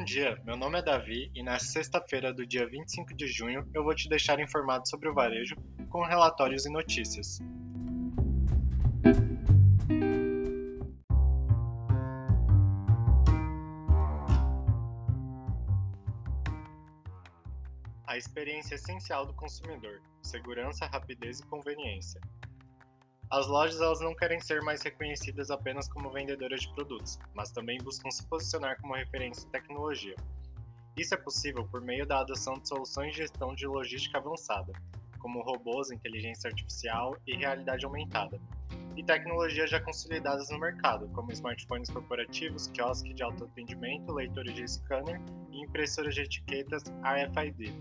Bom dia, meu nome é Davi e na sexta-feira do dia 25 de junho eu vou te deixar informado sobre o varejo com relatórios e notícias. A experiência essencial do consumidor: segurança, rapidez e conveniência. As lojas elas não querem ser mais reconhecidas apenas como vendedoras de produtos, mas também buscam se posicionar como referência em tecnologia. Isso é possível por meio da adoção de soluções de gestão de logística avançada, como robôs, inteligência artificial e realidade aumentada, e tecnologias já consolidadas no mercado, como smartphones corporativos, quiosques de autoatendimento, leitores de scanner e impressoras de etiquetas RFID.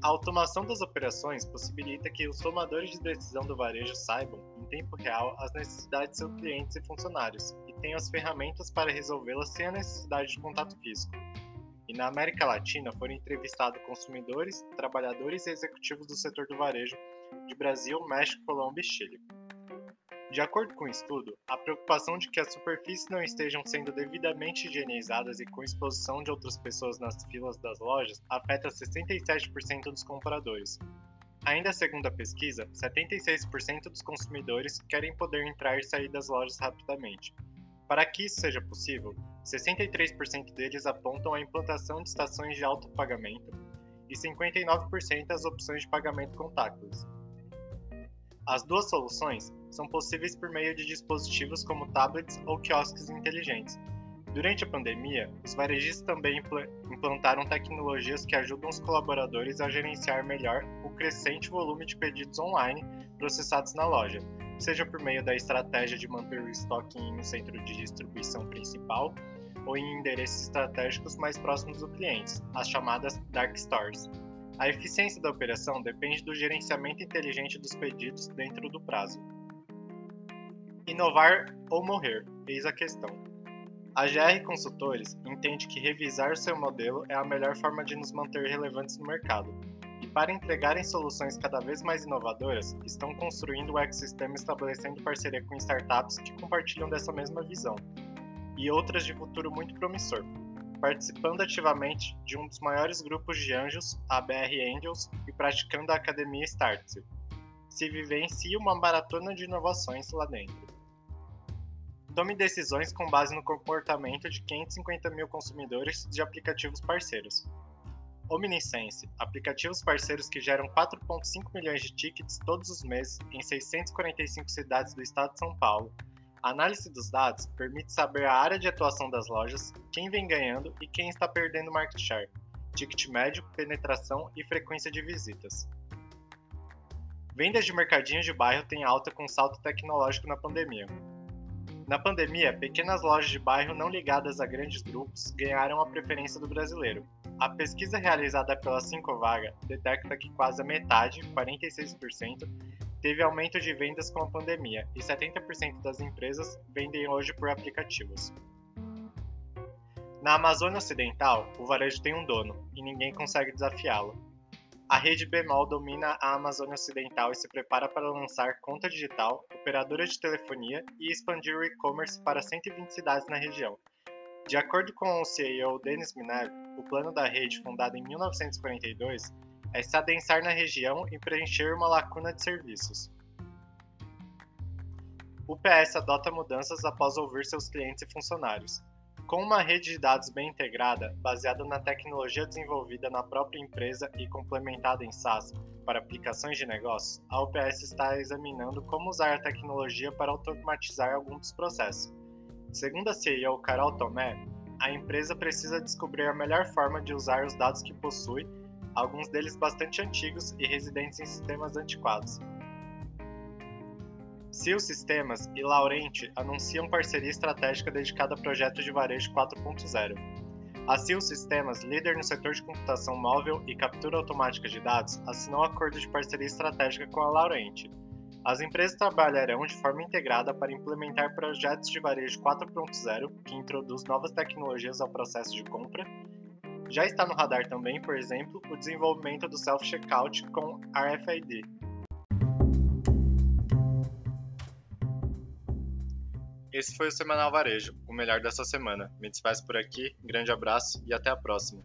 A automação das operações possibilita que os tomadores de decisão do varejo saibam, em tempo real, as necessidades de seus clientes e funcionários e tenham as ferramentas para resolvê-las sem a necessidade de contato físico. E na América Latina foram entrevistados consumidores, trabalhadores e executivos do setor do varejo de Brasil, México, Colômbia e Chile. De acordo com o estudo, a preocupação de que as superfícies não estejam sendo devidamente higienizadas e com exposição de outras pessoas nas filas das lojas afeta 67% dos compradores. Ainda segundo a pesquisa, 76% dos consumidores querem poder entrar e sair das lojas rapidamente. Para que isso seja possível, 63% deles apontam a implantação de estações de alto pagamento e 59% as opções de pagamento contactless. As duas soluções são possíveis por meio de dispositivos como tablets ou quiosques inteligentes. Durante a pandemia, os varejistas também impl implantaram tecnologias que ajudam os colaboradores a gerenciar melhor o crescente volume de pedidos online processados na loja, seja por meio da estratégia de manter o estoque em um centro de distribuição principal ou em endereços estratégicos mais próximos do cliente, as chamadas dark stores. A eficiência da operação depende do gerenciamento inteligente dos pedidos dentro do prazo. Inovar ou morrer? Eis a questão. A GR Consultores entende que revisar seu modelo é a melhor forma de nos manter relevantes no mercado. E para entregarem soluções cada vez mais inovadoras, estão construindo o ecossistema estabelecendo parceria com startups que compartilham dessa mesma visão, e outras de futuro muito promissor, participando ativamente de um dos maiores grupos de anjos, a BR Angels, e praticando a academia Startse. Se vivencia uma maratona de inovações lá dentro. Tome decisões com base no comportamento de 550 mil consumidores de aplicativos parceiros. Omnisense, aplicativos parceiros que geram 4,5 milhões de tickets todos os meses em 645 cidades do estado de São Paulo, a análise dos dados permite saber a área de atuação das lojas, quem vem ganhando e quem está perdendo market share, ticket médio, penetração e frequência de visitas. Vendas de mercadinhos de bairro têm alta com salto tecnológico na pandemia. Na pandemia, pequenas lojas de bairro não ligadas a grandes grupos ganharam a preferência do brasileiro. A pesquisa realizada pela Cinco Vaga detecta que quase a metade, 46%, teve aumento de vendas com a pandemia e 70% das empresas vendem hoje por aplicativos. Na Amazônia Ocidental, o varejo tem um dono e ninguém consegue desafiá-lo. A rede Bemol domina a Amazônia Ocidental e se prepara para lançar conta digital, operadora de telefonia e expandir o e-commerce para 120 cidades na região. De acordo com o CEO Denis Minev, o plano da rede, fundado em 1942, é se adensar na região e preencher uma lacuna de serviços. O PS adota mudanças após ouvir seus clientes e funcionários. Com uma rede de dados bem integrada, baseada na tecnologia desenvolvida na própria empresa e complementada em SaaS para aplicações de negócios, a UPS está examinando como usar a tecnologia para automatizar alguns dos processos. Segundo a CEO Carol Tomé, a empresa precisa descobrir a melhor forma de usar os dados que possui alguns deles bastante antigos e residentes em sistemas antiquados. Sil Sistemas e Laurenti anunciam parceria estratégica dedicada a projetos de varejo 4.0. A Sil Sistemas, líder no setor de computação móvel e captura automática de dados, assinou um acordo de parceria estratégica com a Laurenti. As empresas trabalharão de forma integrada para implementar projetos de varejo 4.0, que introduz novas tecnologias ao processo de compra, já está no radar também, por exemplo, o desenvolvimento do self-checkout com RFID. Esse foi o Semanal Varejo, o melhor dessa semana. Me despeço por aqui, grande abraço e até a próxima.